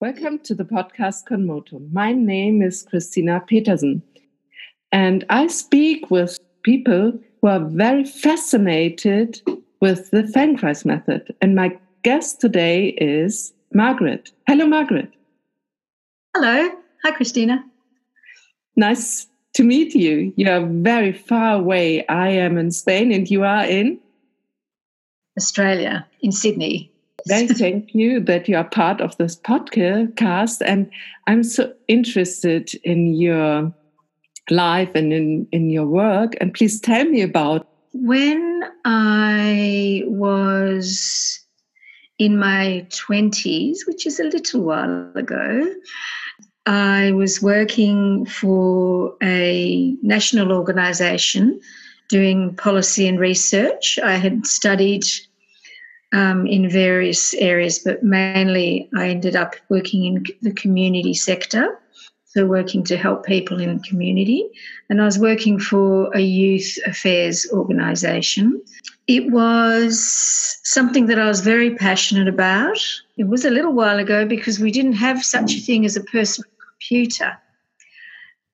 Welcome to the podcast Conmotum. My name is Christina Petersen, and I speak with people who are very fascinated with the Feldenkrais method. And my guest today is Margaret. Hello, Margaret. Hello. Hi, Christina. Nice to meet you. You are very far away. I am in Spain, and you are in Australia, in Sydney. Very thank you that you are part of this podcast. And I'm so interested in your life and in, in your work. And please tell me about. When I was in my 20s, which is a little while ago, I was working for a national organisation doing policy and research. I had studied um, in various areas, but mainly I ended up working in the community sector. So, working to help people in the community. And I was working for a youth affairs organisation. It was something that I was very passionate about. It was a little while ago because we didn't have such a thing as a personal computer.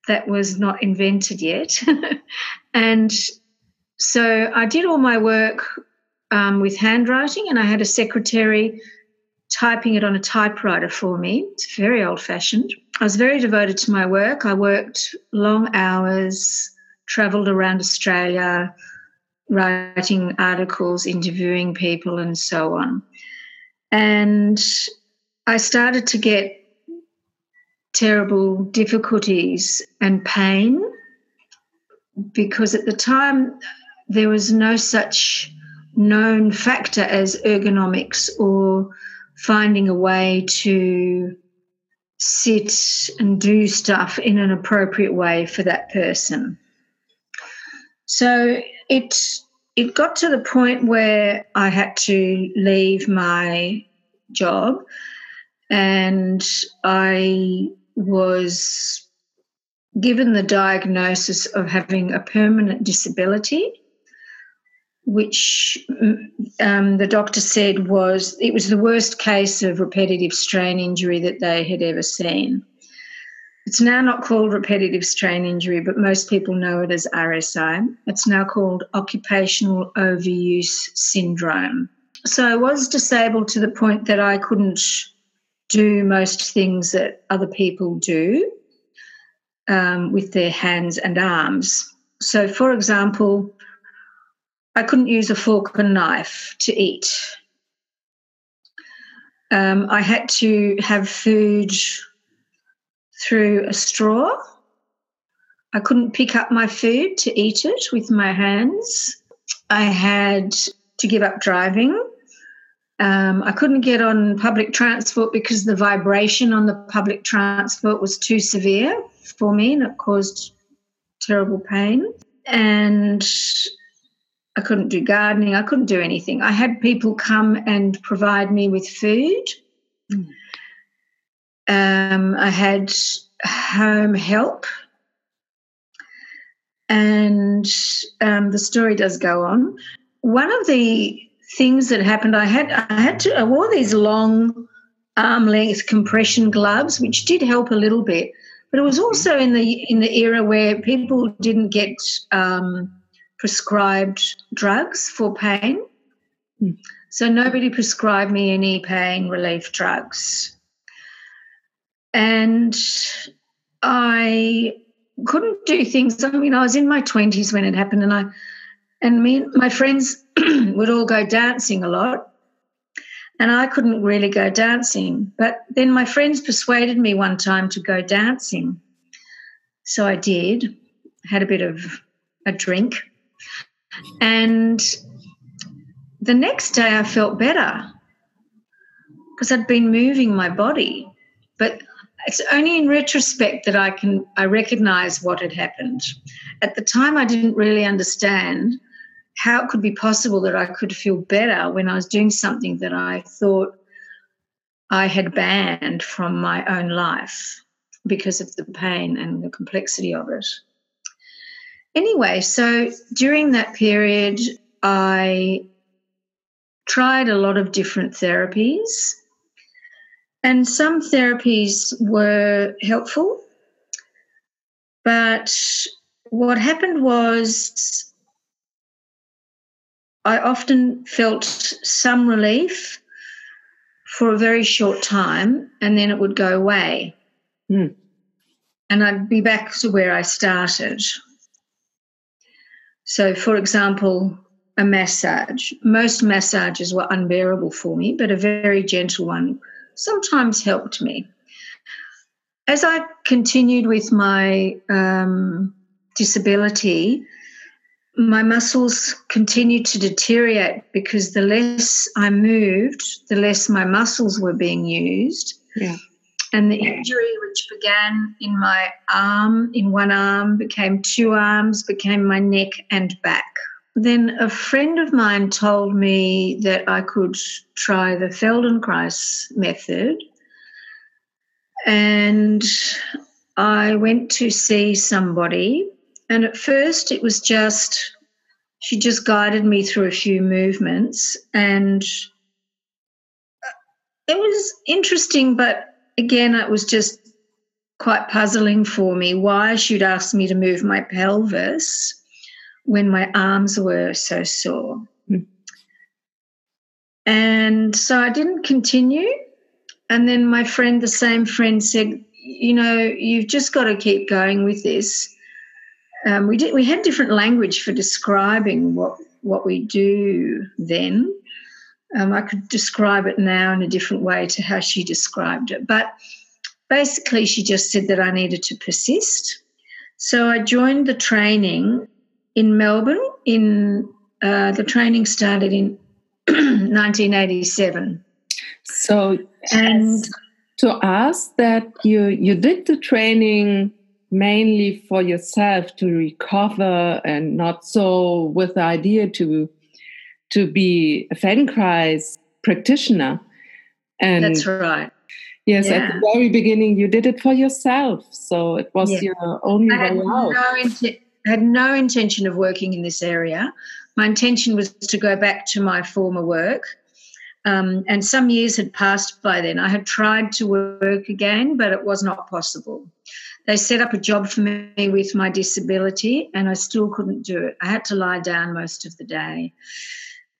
That was not invented yet. and so I did all my work um, with handwriting, and I had a secretary typing it on a typewriter for me. It's very old fashioned. I was very devoted to my work. I worked long hours, traveled around Australia, writing articles, interviewing people, and so on. And I started to get terrible difficulties and pain because at the time there was no such known factor as ergonomics or finding a way to sit and do stuff in an appropriate way for that person. So it it got to the point where I had to leave my job and I was given the diagnosis of having a permanent disability which um, the doctor said was it was the worst case of repetitive strain injury that they had ever seen. It's now not called repetitive strain injury, but most people know it as RSI. It's now called occupational overuse syndrome. So I was disabled to the point that I couldn't do most things that other people do um, with their hands and arms. So, for example, I couldn't use a fork and knife to eat. Um, I had to have food through a straw. I couldn't pick up my food to eat it with my hands. I had to give up driving. Um, I couldn't get on public transport because the vibration on the public transport was too severe for me and it caused terrible pain. And I couldn't do gardening. I couldn't do anything. I had people come and provide me with food. Mm. Um, I had home help. And um, the story does go on. One of the things that happened, I had I had to I wore these long arm length compression gloves, which did help a little bit. But it was also in the in the era where people didn't get um, prescribed drugs for pain. Mm. So nobody prescribed me any pain relief drugs. And I couldn't do things. I mean, I was in my 20s when it happened, and I and me my friends would all go dancing a lot. And I couldn't really go dancing. But then my friends persuaded me one time to go dancing. So I did, had a bit of a drink. And the next day I felt better because I'd been moving my body. But it's only in retrospect that I can I recognize what had happened. At the time I didn't really understand how it could be possible that I could feel better when I was doing something that I thought I had banned from my own life because of the pain and the complexity of it. Anyway, so during that period, I tried a lot of different therapies. and some therapies were helpful. But what happened was I often felt some relief for a very short time and then it would go away. Mm. And I'd be back to where I started. So, for example, a massage. Most massages were unbearable for me, but a very gentle one sometimes helped me. As I continued with my um, disability, my muscles continued to deteriorate because the less I moved, the less my muscles were being used. Yeah. And the injury, which began in my arm, in one arm, became two arms, became my neck and back. Then a friend of mine told me that I could try the Feldenkrais method. And I went to see somebody and at first, it was just, she just guided me through a few movements. And uh, it was interesting, but again, it was just quite puzzling for me why she'd asked me to move my pelvis when my arms were so sore. Mm. And so I didn't continue. And then my friend, the same friend, said, You know, you've just got to keep going with this um, we did we had different language for describing what what we do then. Um, I could describe it now in a different way to how she described it, but basically she just said that I needed to persist. So I joined the training in Melbourne. In uh, the training started in 1987. So and to ask that you you did the training mainly for yourself to recover and not so with the idea to to be a Feldenkrais practitioner. And that's right. Yes, yeah. at the very beginning you did it for yourself, so it was yeah. your only I way out. No I had no intention of working in this area. My intention was to go back to my former work. Um, and some years had passed by then. I had tried to work again, but it was not possible. They set up a job for me with my disability, and I still couldn't do it. I had to lie down most of the day.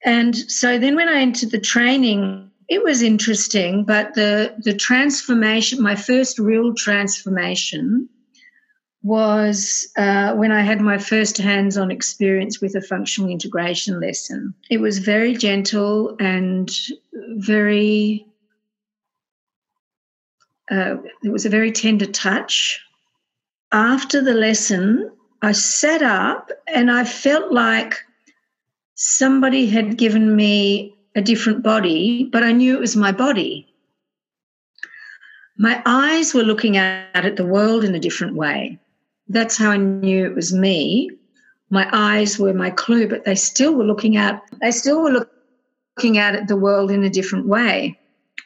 And so then when I entered the training, it was interesting, but the, the transformation, my first real transformation was uh, when I had my first hands on experience with a functional integration lesson. It was very gentle and very, uh, it was a very tender touch after the lesson, I sat up and I felt like somebody had given me a different body, but I knew it was my body. My eyes were looking out at the world in a different way. That's how I knew it was me. My eyes were my clue, but they still were looking out, they still were looking out at the world in a different way.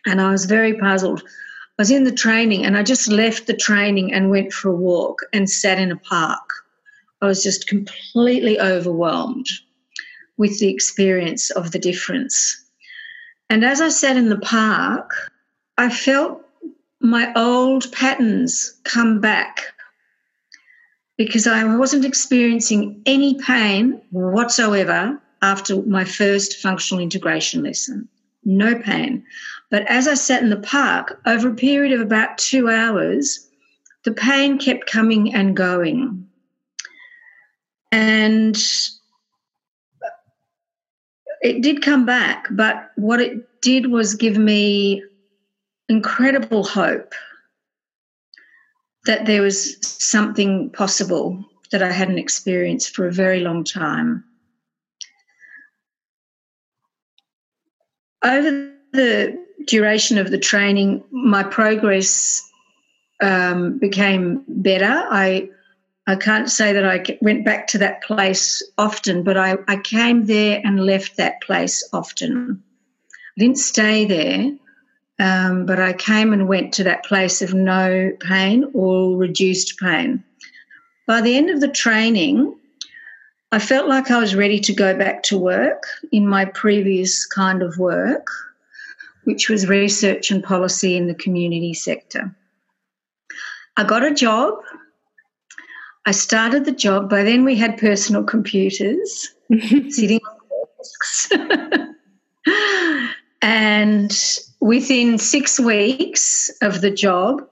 And I was very puzzled. I was in the training and I just left the training and went for a walk and sat in a park. I was just completely overwhelmed with the experience of the difference. And as I sat in the park, I felt my old patterns come back because I wasn't experiencing any pain whatsoever after my first functional integration lesson. No pain. But as I sat in the park, over a period of about two hours, the pain kept coming and going. And it did come back, but what it did was give me incredible hope that there was something possible that I hadn't experienced for a very long time. Over the duration of the training, my progress um, became better. I I can't say that I went back to that place often, but I, I came there and left that place often. I didn't stay there, um, but I came and went to that place of no pain or reduced pain. By the end of the training, I felt like I was ready to go back to work in my previous kind of work. which was research and policy in the community sector. I got a job. I started the job. By then, we had personal computers sitting on desks. and within six weeks of the job,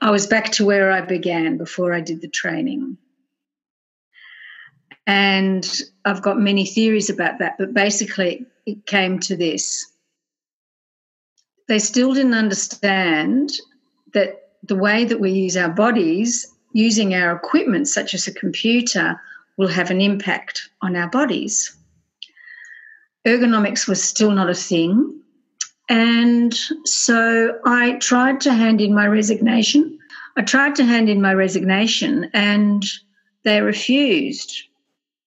I was back to where I began before I did the training. And I've got many theories about that, but basically it came to this. They still didn't understand that the way that we use our bodies, using our equipment, such as a computer, will have an impact on our bodies. Ergonomics was still not a thing. And so I tried to hand in my resignation. I tried to hand in my resignation and they refused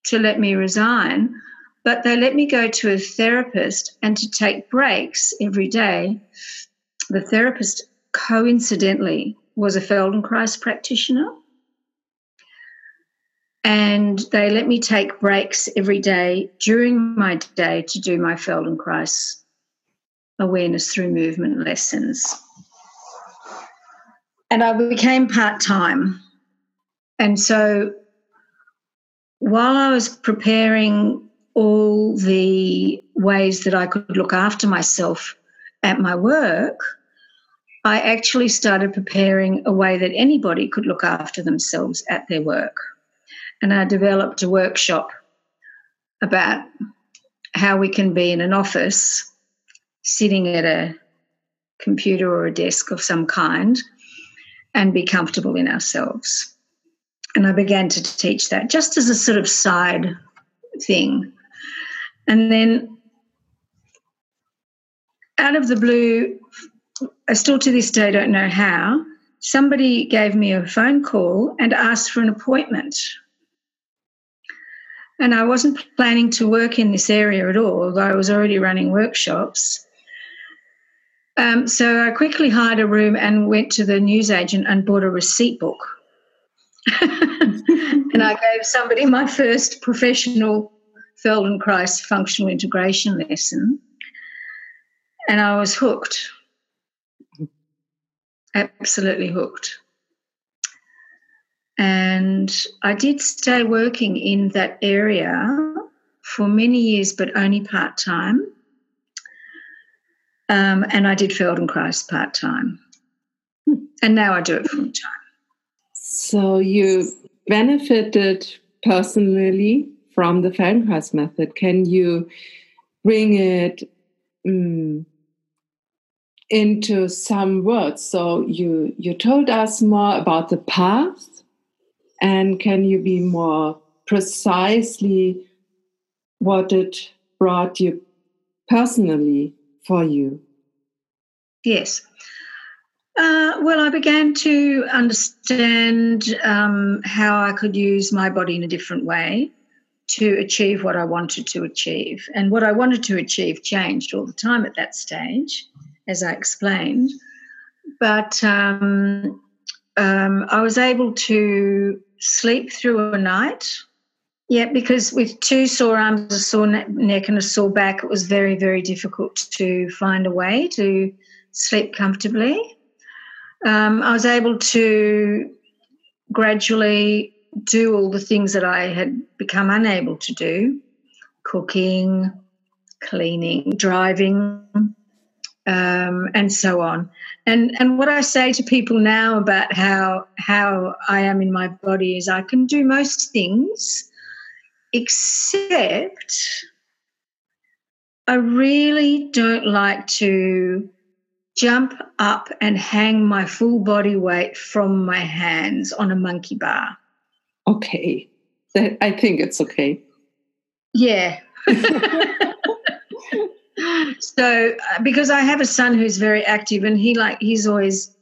to let me resign, but they let me go to a therapist and to take breaks every day. The therapist, coincidentally, was a Feldenkrais practitioner. And they let me take breaks every day during my day to do my Feldenkrais awareness through movement lessons. And I became part time. And so while I was preparing all the ways that I could look after myself at my work, I actually started preparing a way that anybody could look after themselves at their work. And I developed a workshop about how we can be in an office sitting at a computer or a desk of some kind and be comfortable in ourselves. And I began to teach that just as a sort of side thing. And then out of the blue, I still to this day don't know how, somebody gave me a phone call and asked for an appointment. And I wasn't planning to work in this area at all, although I was already running workshops. Um, so I quickly hired a room and went to the newsagent and bought a receipt book. and I gave somebody my first professional Feldenkrais functional integration lesson. And I was hooked. Absolutely hooked. And I did stay working in that area for many years, but only part time. Um, and I did Feldenkrais part time. And now I do it full time. So you benefited personally from the Feldenkrais method. Can you bring it um, into some words? So you you told us more about the path, and can you be more precisely what it brought you personally for you? Yes. Uh, well, I began to understand um, how I could use my body in a different way to achieve what I wanted to achieve. And what I wanted to achieve changed all the time at that stage, as I explained. But um, um, I was able to sleep through a night yeah, because with two sore arms, a sore neck, and a sore back, it was very, very difficult to find a way to sleep comfortably. Um, I was able to gradually do all the things that I had become unable to do cooking, cleaning, driving, um, and so on. And, and what I say to people now about how, how I am in my body is I can do most things except I really don't like to jump up and hang my full body weight from my hands on a monkey bar. Okay. I think it's okay. Yeah. so uh, because I have a son who's very active and he like he's always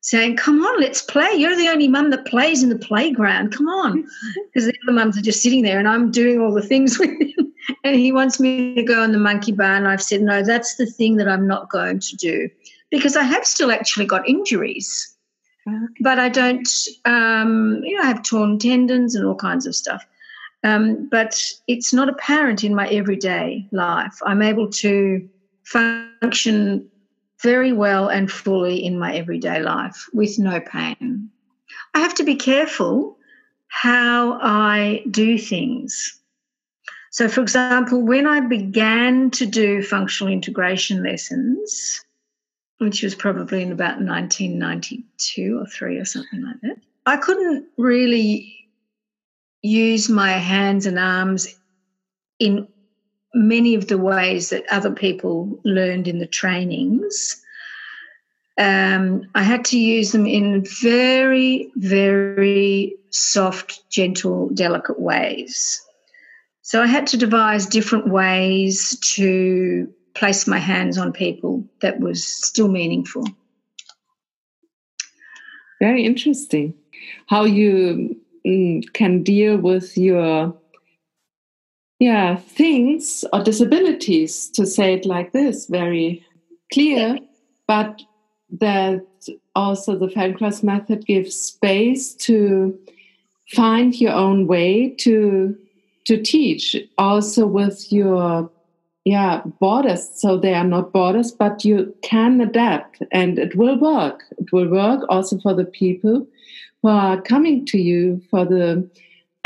saying, Come on, let's play. You're the only mum that plays in the playground. Come on. Because the other mums are just sitting there and I'm doing all the things with him. And he wants me to go on the monkey bar. And I've said, No, that's the thing that I'm not going to do because I have still actually got injuries. Okay. But I don't, um, you know, I have torn tendons and all kinds of stuff. Um, but it's not apparent in my everyday life. I'm able to function very well and fully in my everyday life with no pain. I have to be careful how I do things. So, for example, when I began to do functional integration lessons, which was probably in about 1992 or three or something like that, I couldn't really use my hands and arms in many of the ways that other people learned in the trainings. Um, I had to use them in very, very soft, gentle, delicate ways. So I had to devise different ways to place my hands on people that was still meaningful. Very interesting. How you mm, can deal with your yeah things or disabilities to say it like this very clear but that also the Feldenkrais method gives space to find your own way to to teach also with your yeah borders. So they are not borders but you can adapt and it will work. It will work also for the people who are coming to you for the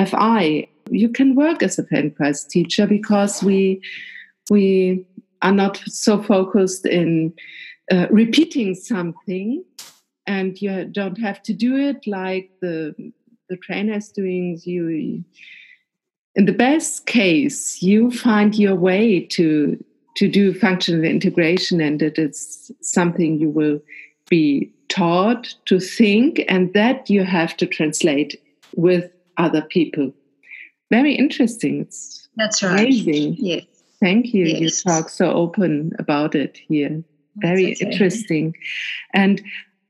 fi you can work as a Feldenkrais teacher because we we are not so focused in uh, repeating something and you don't have to do it like the the trainer is doing. You in the best case you find your way to to do functional integration and it is something you will be taught to think and that you have to translate with other people very interesting. It's That's right. Amazing. Yes. Thank you. Yes. You talk so open about it here. Very okay. interesting. And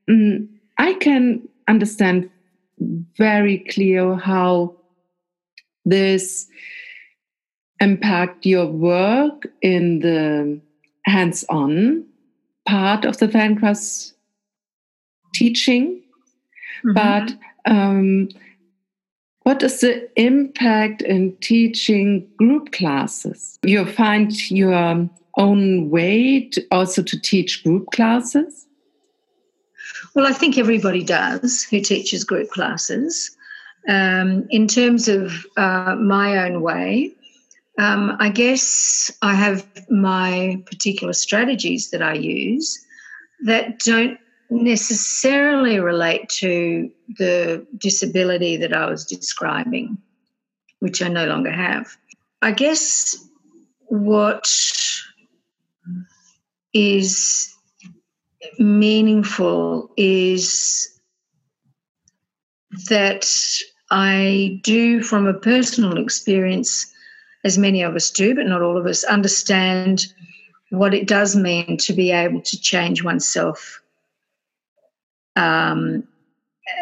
um, I can understand very clear how this impact your work in the hands-on part of the Feldenkrais teaching. Mm-hmm. But um, what is the impact in teaching group classes? You find your own way to also to teach group classes? Well, I think everybody does who teaches group classes. Um, in terms of uh, my own way, um, I guess I have my particular strategies that I use that don't necessarily relate to the disability that I was describing, which I no longer have. I guess what is meaningful is that I do, from a personal experience, as many of us do, but not all of us, understand what it does mean to be able to change oneself um,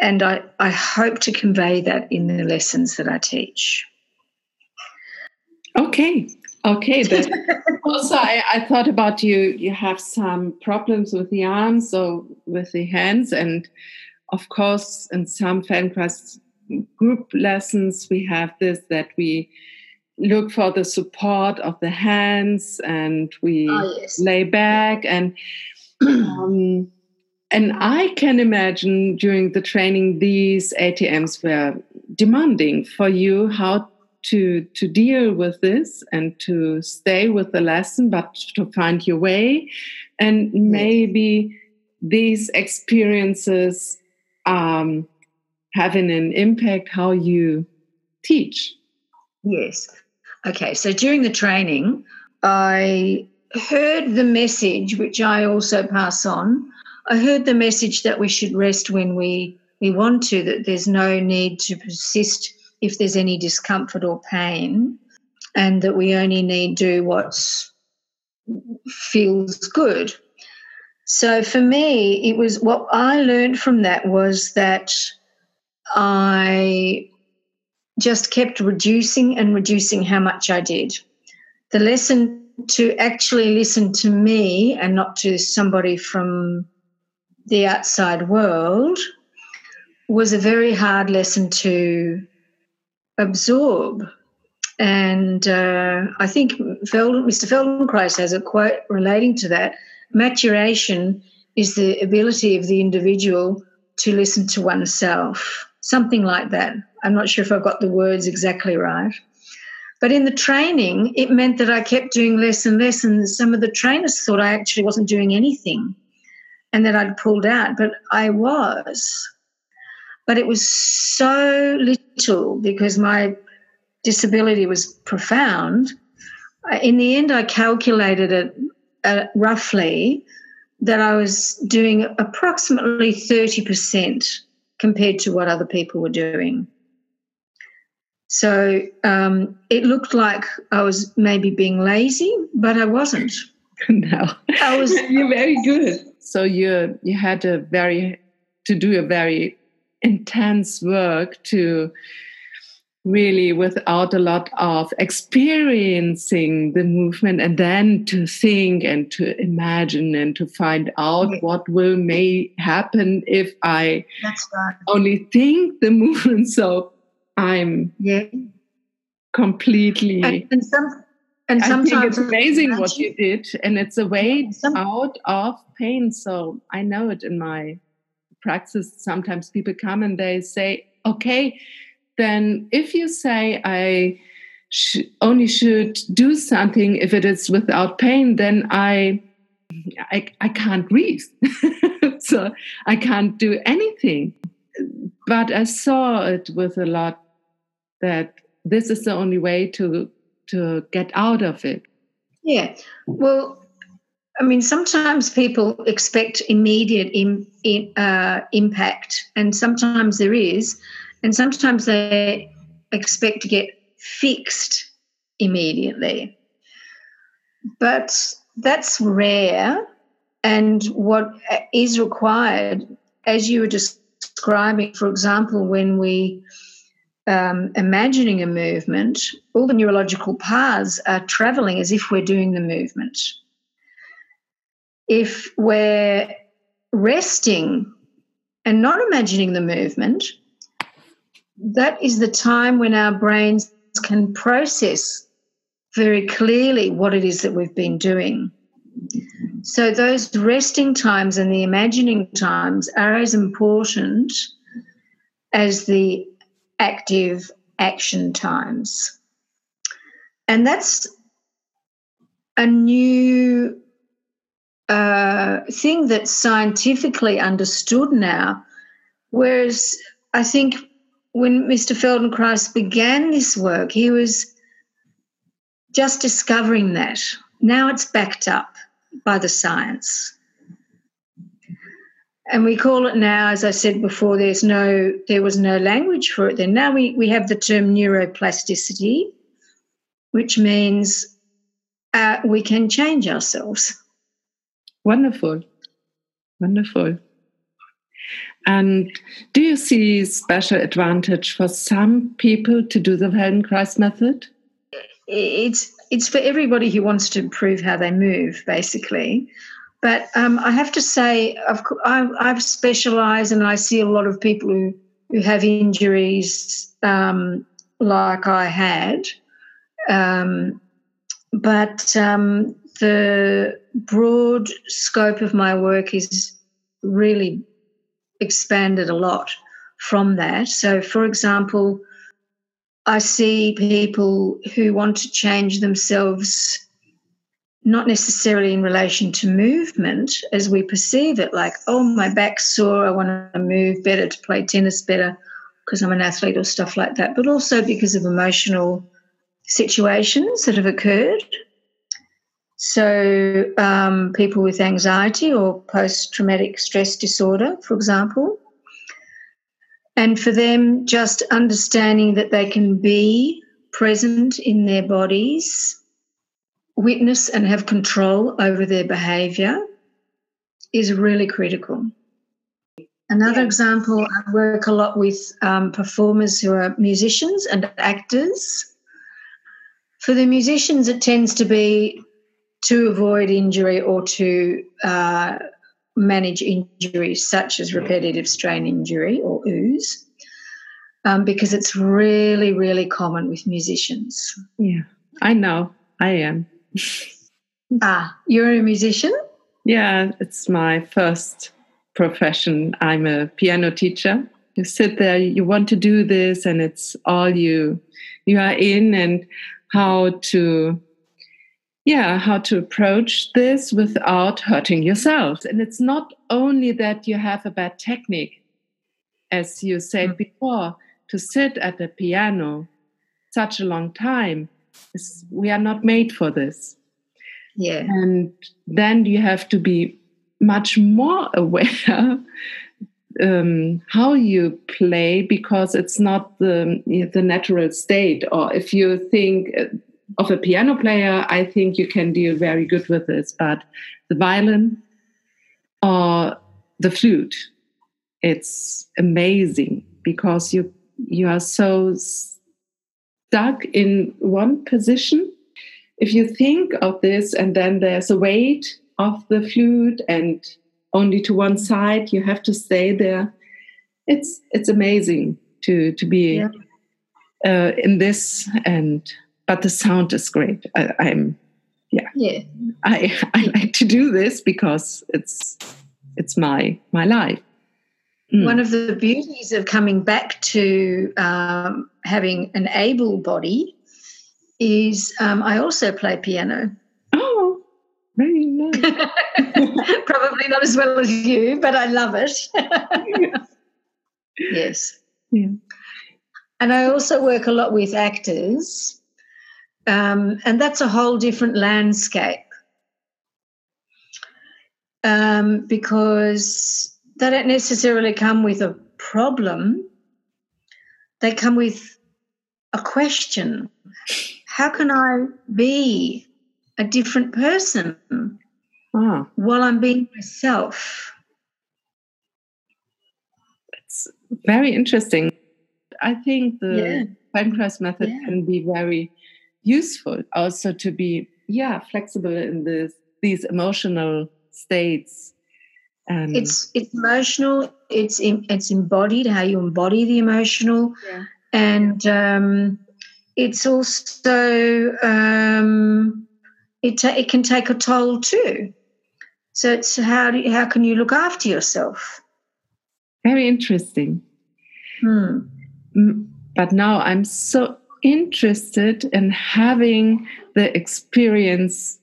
and I, I hope to convey that in the lessons that I teach. Okay. Okay. But also, I, I thought about you. You have some problems with the arms or with the hands, and of course, in some Feldenkrais group lessons, we have this that we look for the support of the hands and we oh, yes. lay back and um, and I can imagine during the training, these ATMs were demanding for you how to to deal with this and to stay with the lesson, but to find your way. And maybe these experiences um, having an impact how you teach. Yes. Okay. So during the training, I heard the message, which I also pass on I heard the message that we should rest when we, we want to, that there's no need to persist if there's any discomfort or pain, and that we only need do what feels good. So for me, it was what I learned from that was that I just kept reducing and reducing how much I did. The lesson to actually listen to me and not to somebody from the outside world was a very hard lesson to absorb. And uh, I think Mr. Feldenkrais has a quote relating to that, maturation is the ability of the individual to listen to oneself, something like that. I'm not sure if I've got the words exactly right. But in the training, it meant that I kept doing less and less, and some of the trainers thought I actually wasn't doing anything and that I'd pulled out, but I was. But it was so little because my disability was profound. In the end, I calculated it uh, roughly that I was doing approximately 30% compared to what other people were doing. So um, it looked like I was maybe being lazy, but I wasn't. no, I was. You're very good. So you you had a very to do a very intense work to really without a lot of experiencing the movement and then to think and to imagine and to find out what will may happen if i right. only think the movement. So i'm yeah. completely and, and, some, and sometimes I think it's amazing what you did and it's a way some, out of pain so i know it in my practice sometimes people come and they say okay then if you say I sh- only should do something if it is without pain, then I I, I can't breathe. so I can't do anything. But I saw it with a lot that this is the only way to to get out of it. Yeah. Well, I mean, sometimes people expect immediate in, uh, impact, and sometimes there is. And sometimes they expect to get fixed immediately. But that's rare. And what is required, as you were describing, for example, when we um, imagining a movement, all the neurological paths are traveling as if we're doing the movement. If we're resting and not imagining the movement, that is the time when our brains can process very clearly what it is that we've been doing. So, those resting times and the imagining times are as important as the active action times. And that's a new uh, thing that's scientifically understood now. Whereas I think when Mr. Feldenkrais began this work, he was just discovering that. Now it's backed up by the science. And we call it now, as I said before, there's no there was no language for it then. Now we, we have the term neuroplasticity, which means uh, we can change ourselves. Wonderful. Wonderful. And do you see special advantage for some people to do the Feldenkrais method? It's it's for everybody who wants to improve how they move, basically. But um, I have to say, I've, I've specialised, and I see a lot of people who who have injuries um, like I had. Um, but um, the broad scope of my work is really expanded a lot from that. So, for example, I see people who want to change themselves not necessarily in relation to movement as we perceive it, like, oh, my back's sore, I want to move better to play tennis better because I'm an athlete or stuff like that, but also because of emotional situations that have occurred so, um, people with anxiety or post traumatic stress disorder, for example. And for them, just understanding that they can be present in their bodies, witness and have control over their behavior is really critical. Another yeah. example, I work a lot with um, performers who are musicians and actors. For the musicians, it tends to be to avoid injury or to uh, manage injuries such as repetitive strain injury or OOS, um, because it's really, really common with musicians. Yeah, I know. I am. ah, you're a musician? Yeah, it's my first profession. I'm a piano teacher. You sit there, you want to do this, and it's all you you are in, and how to yeah how to approach this without hurting yourself and it's not only that you have a bad technique as you said mm-hmm. before to sit at the piano such a long time we are not made for this. Yeah. And then you have to be much more aware um, how you play because it's not the the natural state. Or if you think uh, of a piano player i think you can deal very good with this. But the violin or the flute it's amazing because you you are so stuck in one position. If you think of this and then there's a weight of the flute and only to one side you have to stay there it's it's amazing to to be yeah. uh, in this and but the sound is great. I, i'm yeah. Yeah. I i like to do this because it's it's my my life mm. one of the beauties of coming back to um, having an able body is um, I also play piano. Oh, very nice. Probably not as well as you, but I love it. yes. Yeah. And I also work a lot with actors, um, and that's a whole different landscape um, because they don't necessarily come with a problem, they come with a question how can I be a different person while I'm being myself? It's very interesting. I think the yeah. Feldenkrais method yeah. can be very useful also to be yeah flexible in this these emotional states and it's it's emotional it's in, it's embodied how you embody the emotional yeah. and um, it's also um, it ta- it can take a toll too. So it's how do you, how can you look after yourself? Very interesting. Hmm. But now I'm so interested in having the experience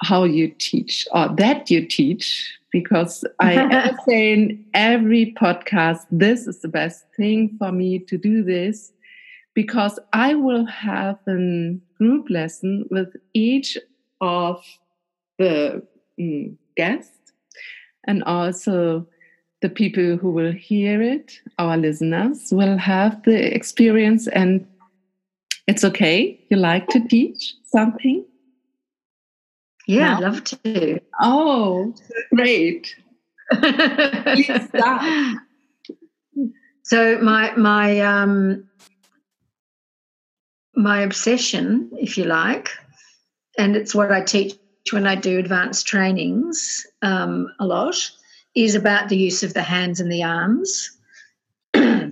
how you teach or that you teach because I say in every podcast, this is the best thing for me to do this because I will have a group lesson with each of the mm, guests and also the people who will hear it, our listeners, will have the experience and it's okay. You like to teach something? Yeah, I'd love to. Oh, great. So my my um my obsession, if you like, and it's what I teach when I do advanced trainings um, a lot, is about the use of the hands and the arms. uh,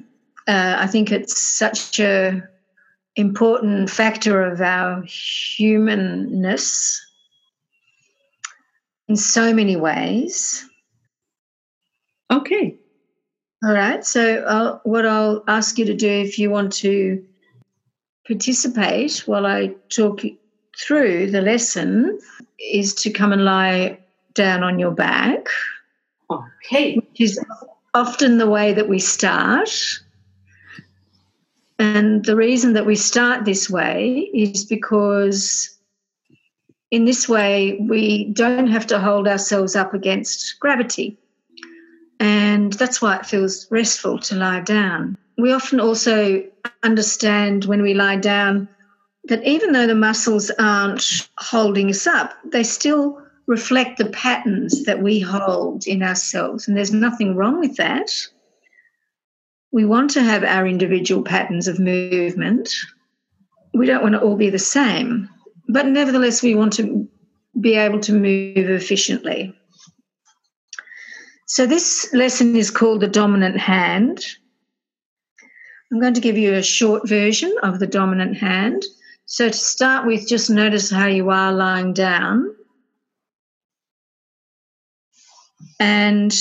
I think it's such a important factor of our humanness in so many ways. Okay. All right. So, I'll, what I'll ask you to do if you want to participate while I talk through the lesson is to come and lie down on your back. Okay. Which is often the way that we start. And the reason that we start this way is because in this way we don't have to hold ourselves up against gravity. And that's why it feels restful to lie down. We often also understand when we lie down that even though the muscles aren't holding us up, they still reflect the patterns that we hold in ourselves. And there's nothing wrong with that. We want to have our individual patterns of movement. We don't want to all be the same, but nevertheless, we want to be able to move efficiently. So, this lesson is called the dominant hand. I'm going to give you a short version of the dominant hand. So, to start with, just notice how you are lying down. And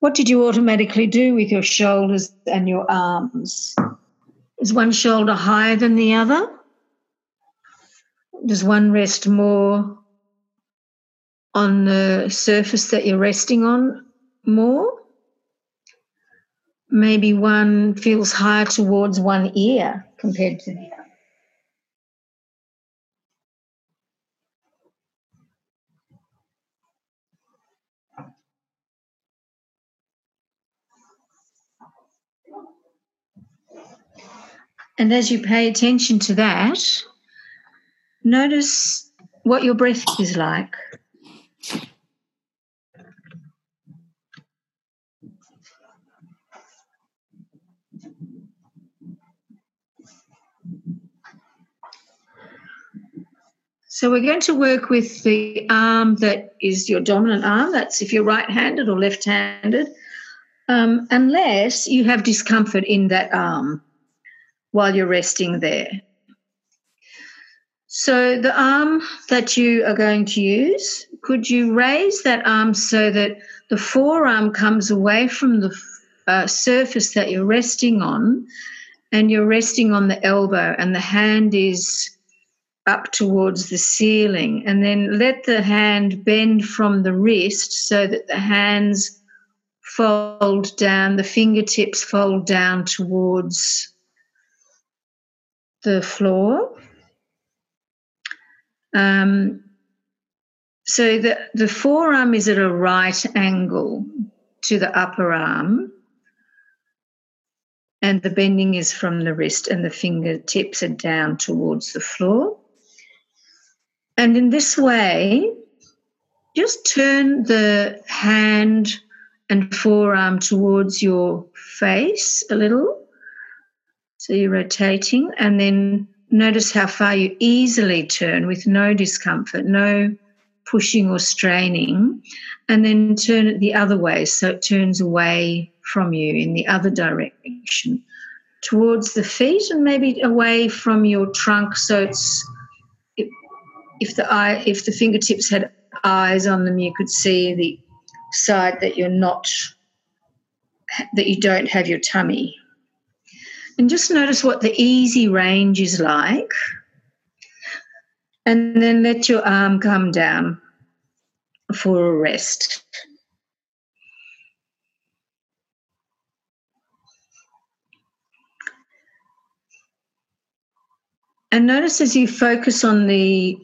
what did you automatically do with your shoulders and your arms? Is one shoulder higher than the other? Does one rest more on the surface that you're resting on more? Maybe one feels higher towards one ear compared to the other. And as you pay attention to that, notice what your breath is like. So we're going to work with the arm that is your dominant arm. That's if you're right-handed or left-handed, um, unless you have discomfort in that arm while you're resting there. So, the arm that you are going to use, could you raise that arm so that the forearm comes away from the uh, surface that you're resting on and you're resting on the elbow and the hand is up towards the ceiling? And then let the hand bend from the wrist so that the hands fold down, the fingertips fold down towards the floor. Um, so the, the forearm is at a right angle to the upper arm, and the bending is from the wrist, and the fingertips are down towards the floor. And in this way, just turn the hand and forearm towards your face a little so you're rotating and then notice how far you easily turn with no discomfort, no pushing or straining, and then turn it the other way so it turns away from you in the other direction. Towards the feet and maybe away from your trunk so it's if the eye if the fingertips had eyes on them you could see the side that you're not that you don't have your tummy and just notice what the easy range is like. And then let your arm come down for a rest. And notice as you focus on the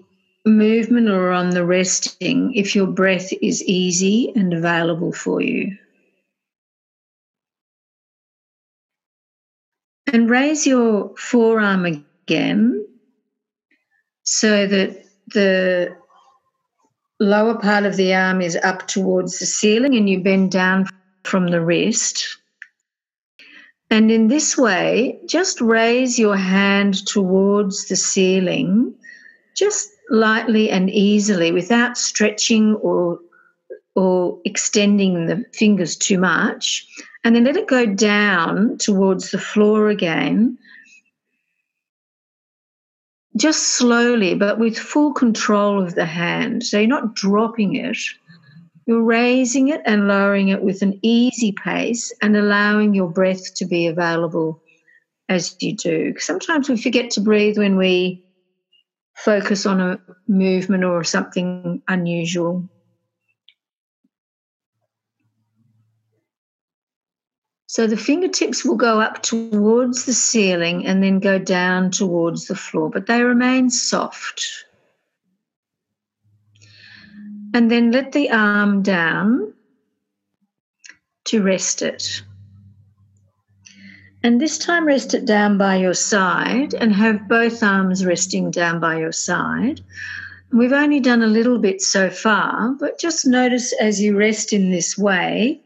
movement or on the resting, if your breath is easy and available for you. And raise your forearm again so that the lower part of the arm is up towards the ceiling and you bend down from the wrist. And in this way, just raise your hand towards the ceiling, just lightly and easily without stretching or, or extending the fingers too much and then let it go down towards the floor again, just slowly, but with full control of the hand. So you're not dropping it, you're raising it and lowering it with an easy pace and allowing your breath to be available as you do. Sometimes we forget to breathe when we focus on a movement or something unusual. So the fingertips will go up towards the ceiling and then go down towards the floor, but they remain soft. And then let the arm down to rest it. And this time, rest it down by your side and have both arms resting down by your side. We've only done a little bit so far, but just notice as you rest in this way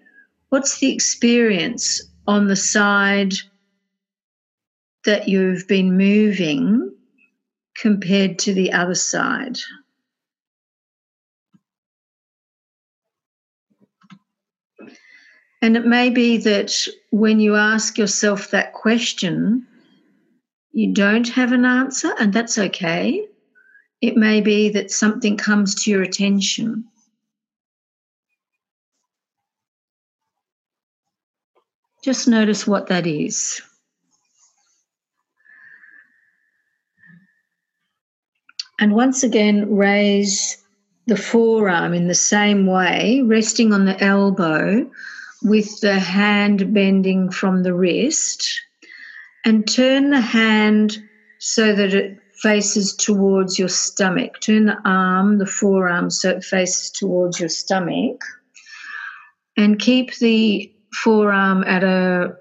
What's the experience on the side that you've been moving compared to the other side? And it may be that when you ask yourself that question, you don't have an answer, and that's okay. It may be that something comes to your attention Just notice what that is. And once again, raise the forearm in the same way, resting on the elbow with the hand bending from the wrist, and turn the hand so that it faces towards your stomach. Turn the arm, the forearm, so it faces towards your stomach. And keep the forearm at a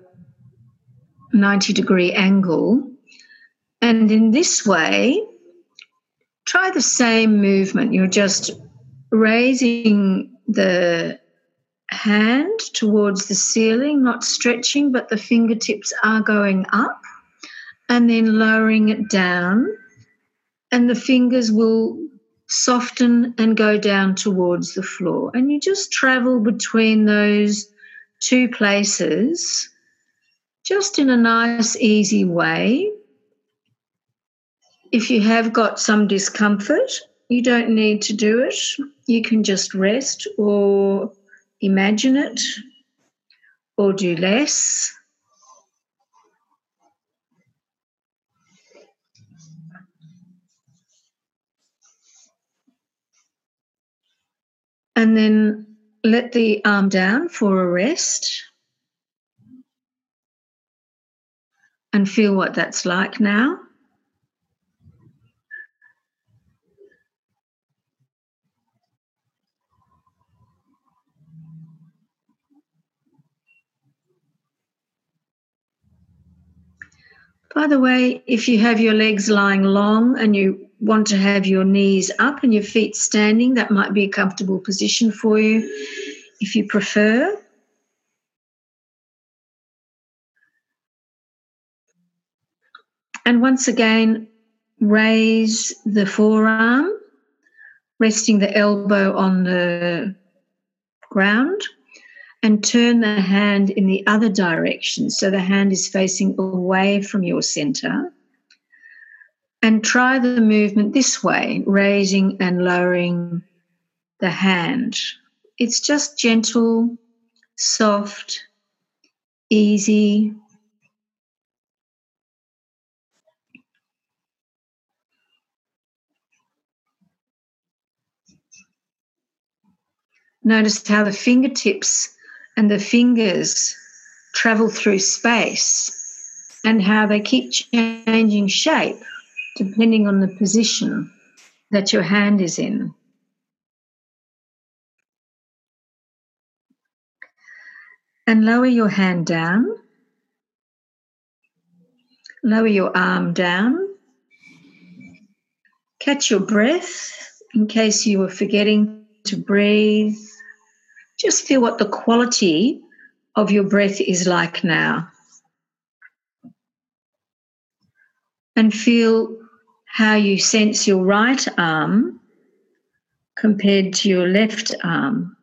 90 degree angle. And in this way, try the same movement. You're just raising the hand towards the ceiling, not stretching, but the fingertips are going up, and then lowering it down. And the fingers will soften and go down towards the floor. And you just travel between those two places just in a nice, easy way. If you have got some discomfort, you don't need to do it. You can just rest or imagine it or do less. And then let the arm down for a rest. And feel what that's like now. By the way, if you have your legs lying long and you want to have your knees up and your feet standing, that might be a comfortable position for you if you prefer. And once again, raise the forearm, resting the elbow on the ground and turn the hand in the other direction. So the hand is facing away from your center. And try the movement this way, raising and lowering the hand. It's just gentle, soft, easy. Notice how the fingertips and the fingers travel through space and how they keep changing shape depending on the position that your hand is in. And lower your hand down. Lower your arm down. Catch your breath in case you were forgetting to breathe just feel what the quality of your breath is like now. And feel how you sense your right arm compared to your left arm.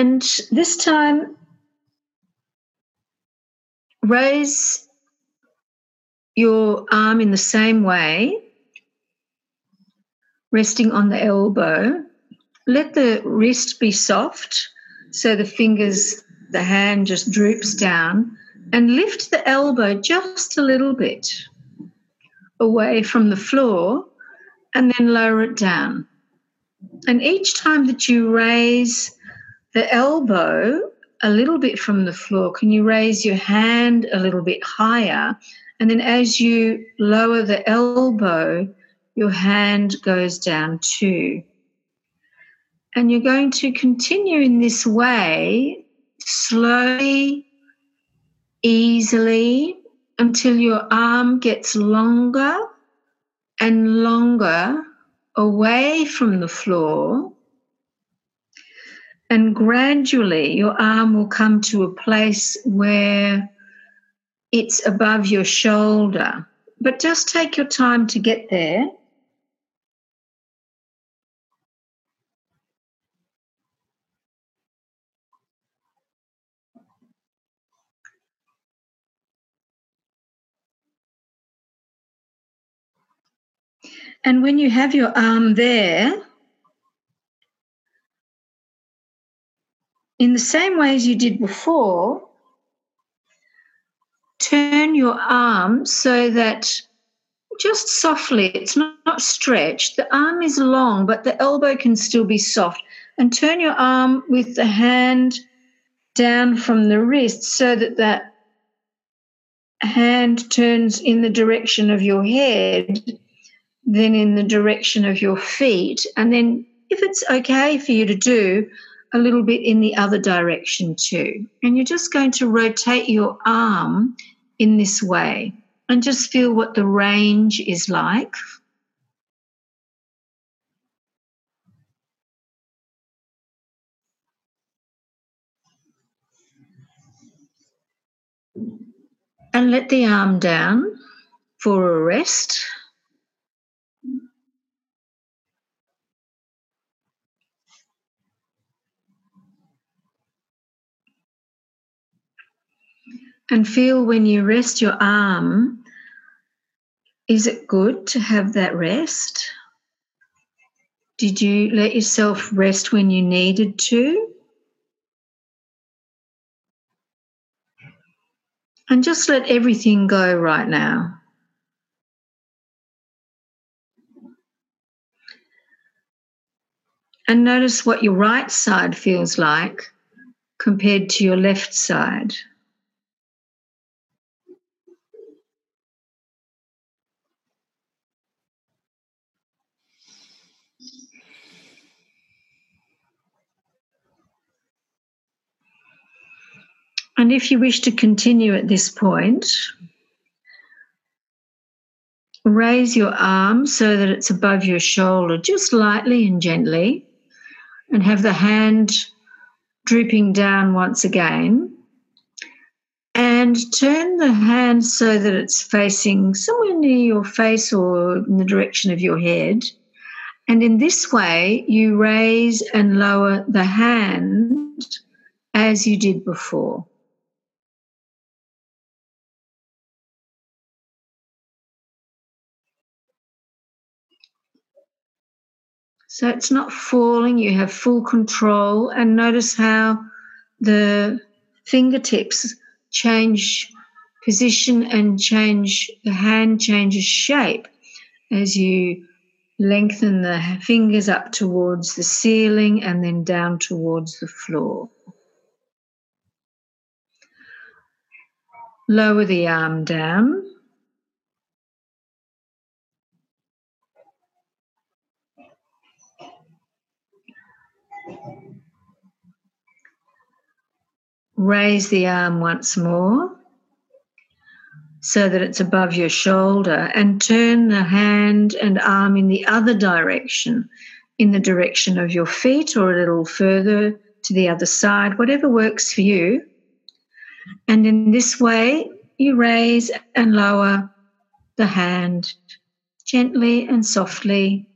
And this time, raise your arm in the same way, resting on the elbow. Let the wrist be soft so the fingers, the hand just droops down, and lift the elbow just a little bit away from the floor and then lower it down. And each time that you raise the elbow a little bit from the floor, can you raise your hand a little bit higher? And then as you lower the elbow, your hand goes down too. And you're going to continue in this way, slowly, easily, until your arm gets longer and longer away from the floor and gradually, your arm will come to a place where it's above your shoulder. But just take your time to get there. And when you have your arm there, in the same way as you did before, turn your arm so that just softly, it's not, not, stretched. The arm is long, but the elbow can still be soft. And turn your arm with the hand down from the wrist so that that hand turns in the direction of your head, then in the direction of your feet. And then, if it's okay for you to do, a little bit in the other direction too. And you're just going to rotate your arm in this way and just feel what the range is like. And let the arm down for a rest. And feel when you rest your arm, is it good to have that rest? Did you let yourself rest when you needed to? And just let everything go right now. And notice what your right side feels like compared to your left side. And if you wish to continue at this point, raise your arm so that it's above your shoulder, just lightly and gently, and have the hand drooping down once again. And turn the hand so that it's facing somewhere near your face or in the direction of your head. And in this way, you raise and lower the hand as you did before. So it's not falling, you have full control. And notice how the fingertips change position and change, the hand changes shape as you lengthen the fingers up towards the ceiling and then down towards the floor. Lower the arm down. Raise the arm once more so that it's above your shoulder and turn the hand and arm in the other direction, in the direction of your feet or a little further to the other side, whatever works for you. And in this way, you raise and lower the hand gently and softly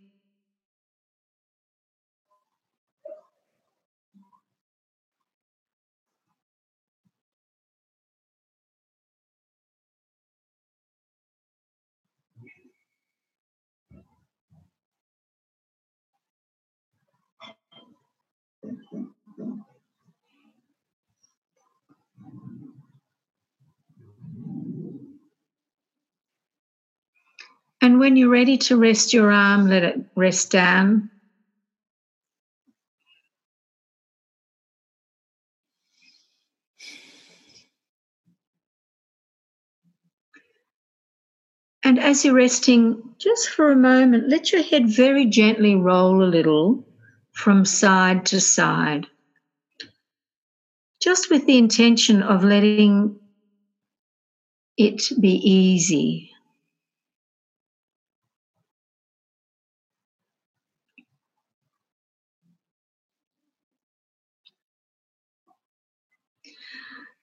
And when you're ready to rest your arm, let it rest down. And as you're resting, just for a moment, let your head very gently roll a little from side to side. Just with the intention of letting it be easy.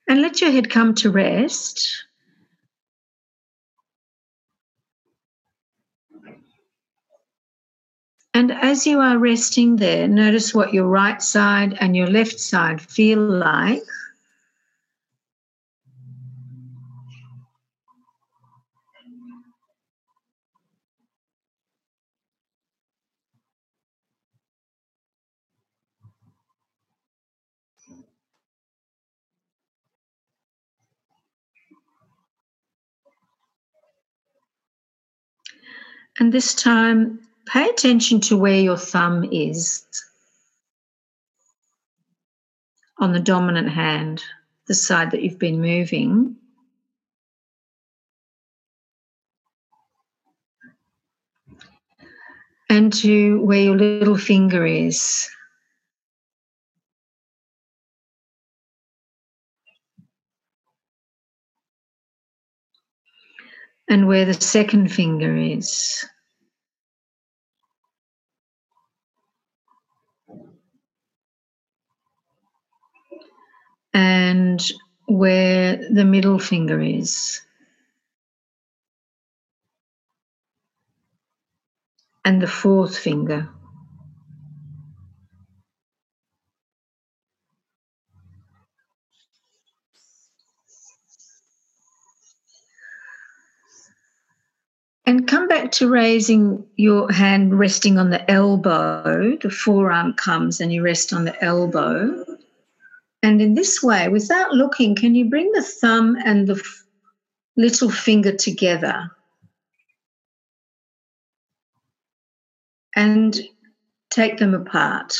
And let your head come to rest. And as you are resting there, notice what your right side and your left side feel like. And this time, pay attention to where your thumb is on the dominant hand, the side that you've been moving. And to where your little finger is. And where the second finger is. and where the middle finger is. And the fourth finger. And come back to raising your hand resting on the elbow. The forearm comes and you rest on the elbow. And in this way, without looking, can you bring the thumb and the f- little finger together? And take them apart.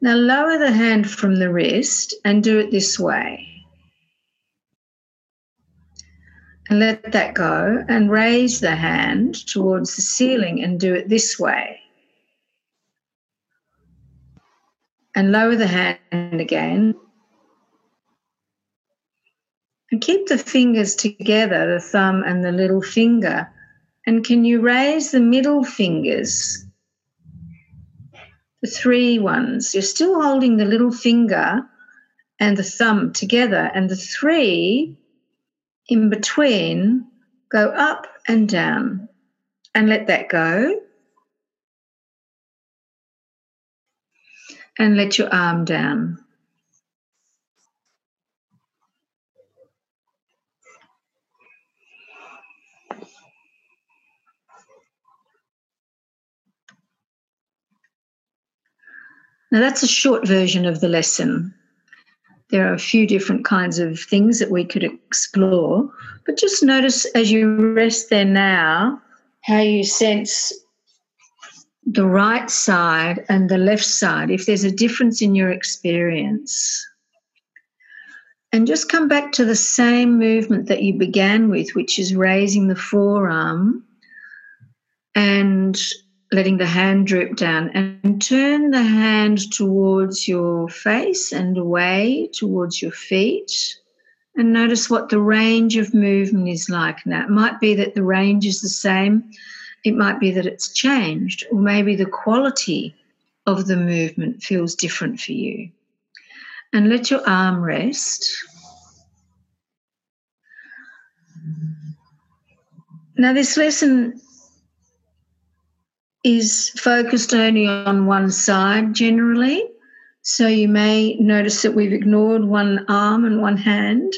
Now lower the hand from the wrist and do it this way. And let that go and raise the hand towards the ceiling and do it this way. and lower the hand again. And keep the fingers together, the thumb and the little finger. And can you raise the middle fingers? The three ones. You're still holding the little finger and the thumb together, and the three in between go up and down. And let that go. and let your arm down. Now, that's a short version of the lesson. There are a few different kinds of things that we could explore, but just notice as you rest there now how you sense the right side and the left side, if there's a difference in your experience. And just come back to the same movement that you began with, which is raising the forearm and letting the hand droop down. And turn the hand towards your face and away towards your feet. And notice what the range of movement is like now. It might be that the range is the same it might be that it's changed, or maybe the quality of the movement feels different for you. And let your arm rest. Now, this lesson is focused only on one side generally. So you may notice that we've ignored one arm and one hand.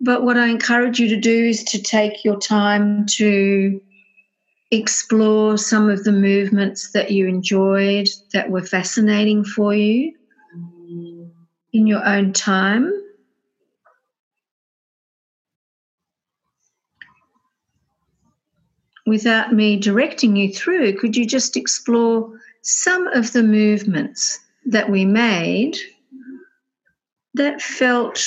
But what I encourage you to do is to take your time to explore some of the movements that you enjoyed that were fascinating for you in your own time. Without me directing you through, could you just explore some of the movements that we made that felt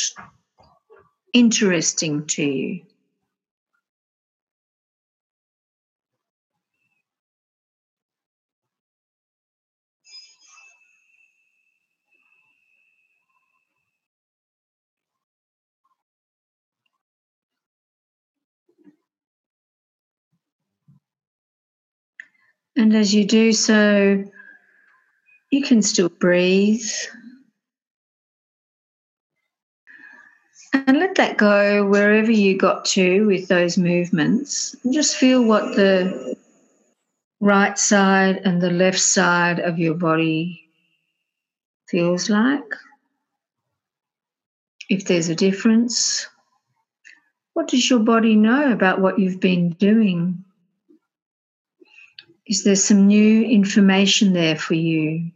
interesting to you? And as you do so, you can still breathe. And let that go wherever you got to with those movements. And just feel what the right side and the left side of your body feels like. If there's a difference, what does your body know about what you've been doing? Is there some new information there for you?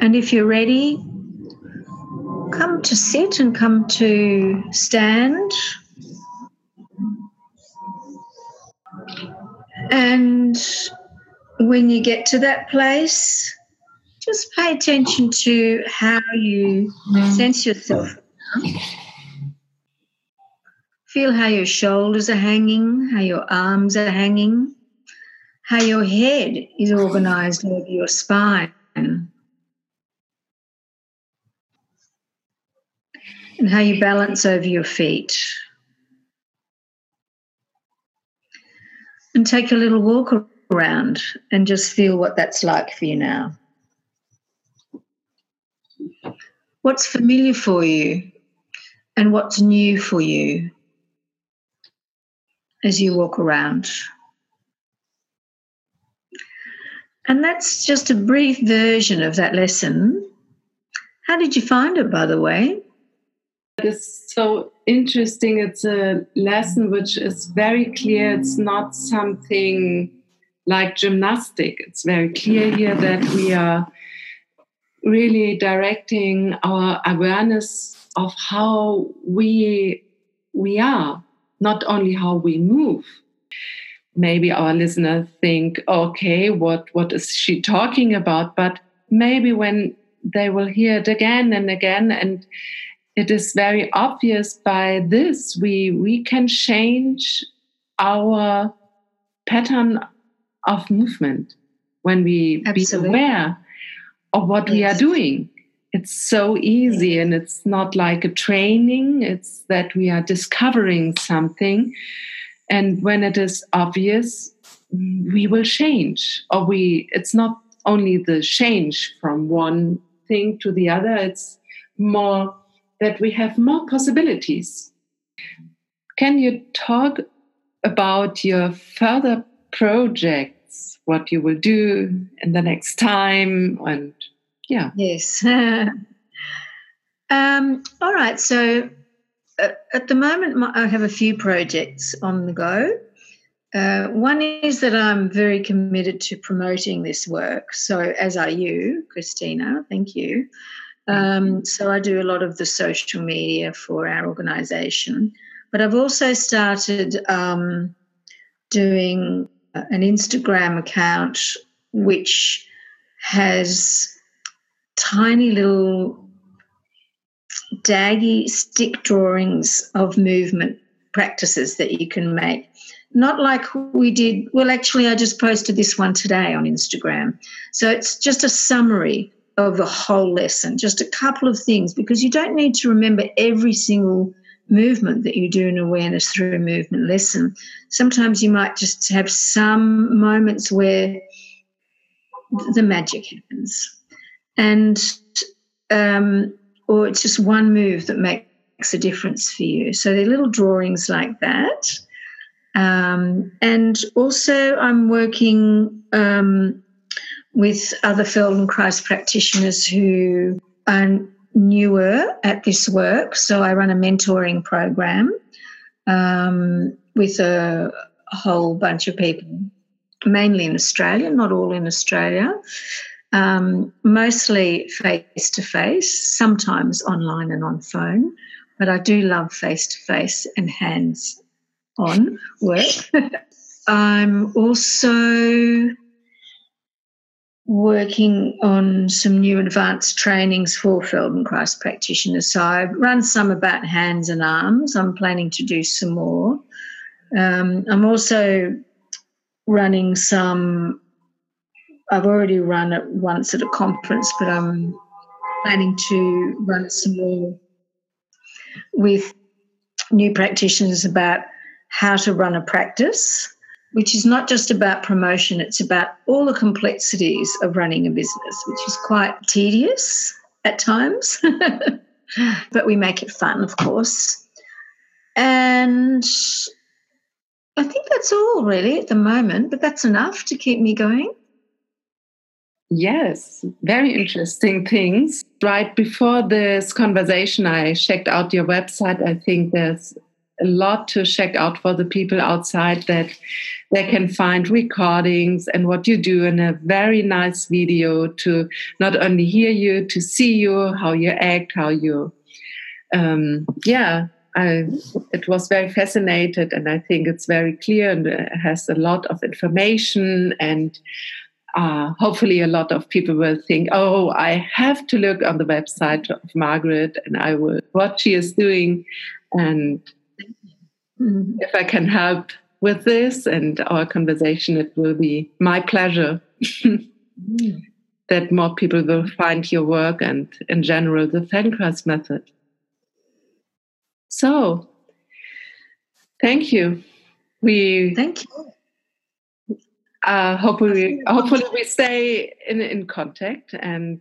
And if you're ready, come to sit and come to stand. And when you get to that place, just pay attention to how you mm. sense yourself. Feel how your shoulders are hanging, how your arms are hanging, how your head is organized over your spine. And how you balance over your feet. And take a little walk around and just feel what that's like for you now. What's familiar for you and what's new for you as you walk around? And that's just a brief version of that lesson. How did you find it, by the way? It is so interesting. It's a lesson which is very clear. It's not something like gymnastic. It's very clear here that we are really directing our awareness of how we we are, not only how we move. Maybe our listeners think, okay, what what is she talking about? But maybe when they will hear it again and again and it is very obvious by this we we can change our pattern of movement when we Absolutely. be aware of what yes. we are doing. It's so easy and it's not like a training, it's that we are discovering something. And when it is obvious, mm, we will change. Or we it's not only the change from one thing to the other, it's more that we have more possibilities. Can you talk about your further projects what you will do in the next time and yeah. Yes. Um, all right so uh, at the moment i have a few projects on the go. Uh, one is that i'm very committed to promoting this work. So as are you christina thank you. Um, so i do a lot of the social media for our organization but i've also started um, doing an Instagram account which has tiny little daggy stick drawings of movement practices that you can make. Not like we did, well, actually, I just posted this one today on Instagram. So it's just a summary of the whole lesson, just a couple of things, because you don't need to remember every single movement that you do in awareness through a movement lesson. Sometimes you might just have some moments where the magic happens. And, um, or it's just one move that makes a difference for you. So they're little drawings like that. Um, and also, I'm working um, with other Feldenkrais practitioners who are newer at this work. So I run a mentoring program um, with a, a whole bunch of people, mainly in Australia, not all in Australia. Um, mostly face to face, sometimes online and on phone, but I do love face to face and hands on work. I'm also working on some new advanced trainings for Feldenkrais practitioners. So I've run some about hands and arms. I'm planning to do some more. Um, I'm also running some, I've already run it once at a conference, but I'm planning to run some more with new practitioners about how to run a practice which is not just about promotion, it's about all the complexities of running a business, which is quite tedious at times, but we make it fun, of course. And I think that's all really at the moment, but that's enough to keep me going. Yes, very interesting things. Right before this conversation, I checked out your website. I think there's a lot to check out for the people outside that they can find recordings and what you do in a very nice video to not only hear you, to see you, how you act, how you, um, yeah, I, it was very fascinated and I think it's very clear and has a lot of information and uh, hopefully a lot of people will think, oh, I have to look on the website of Margaret and I will what she is doing. And mm-hmm. if I can help with this and our conversation, it will be my pleasure mm-hmm. that more people will find your work and in general the Feldenkrais method. So thank you. We thank you uh, hopefully, hopefully we stay in in contact. And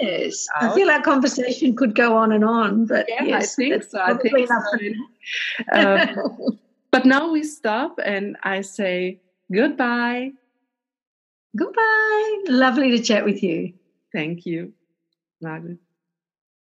yes, I feel our conversation could go on and on, but yeah, yes, I think so. I think so. um, but now we stop, and I say goodbye. Goodbye. Lovely to chat with you. Thank you, Margaret.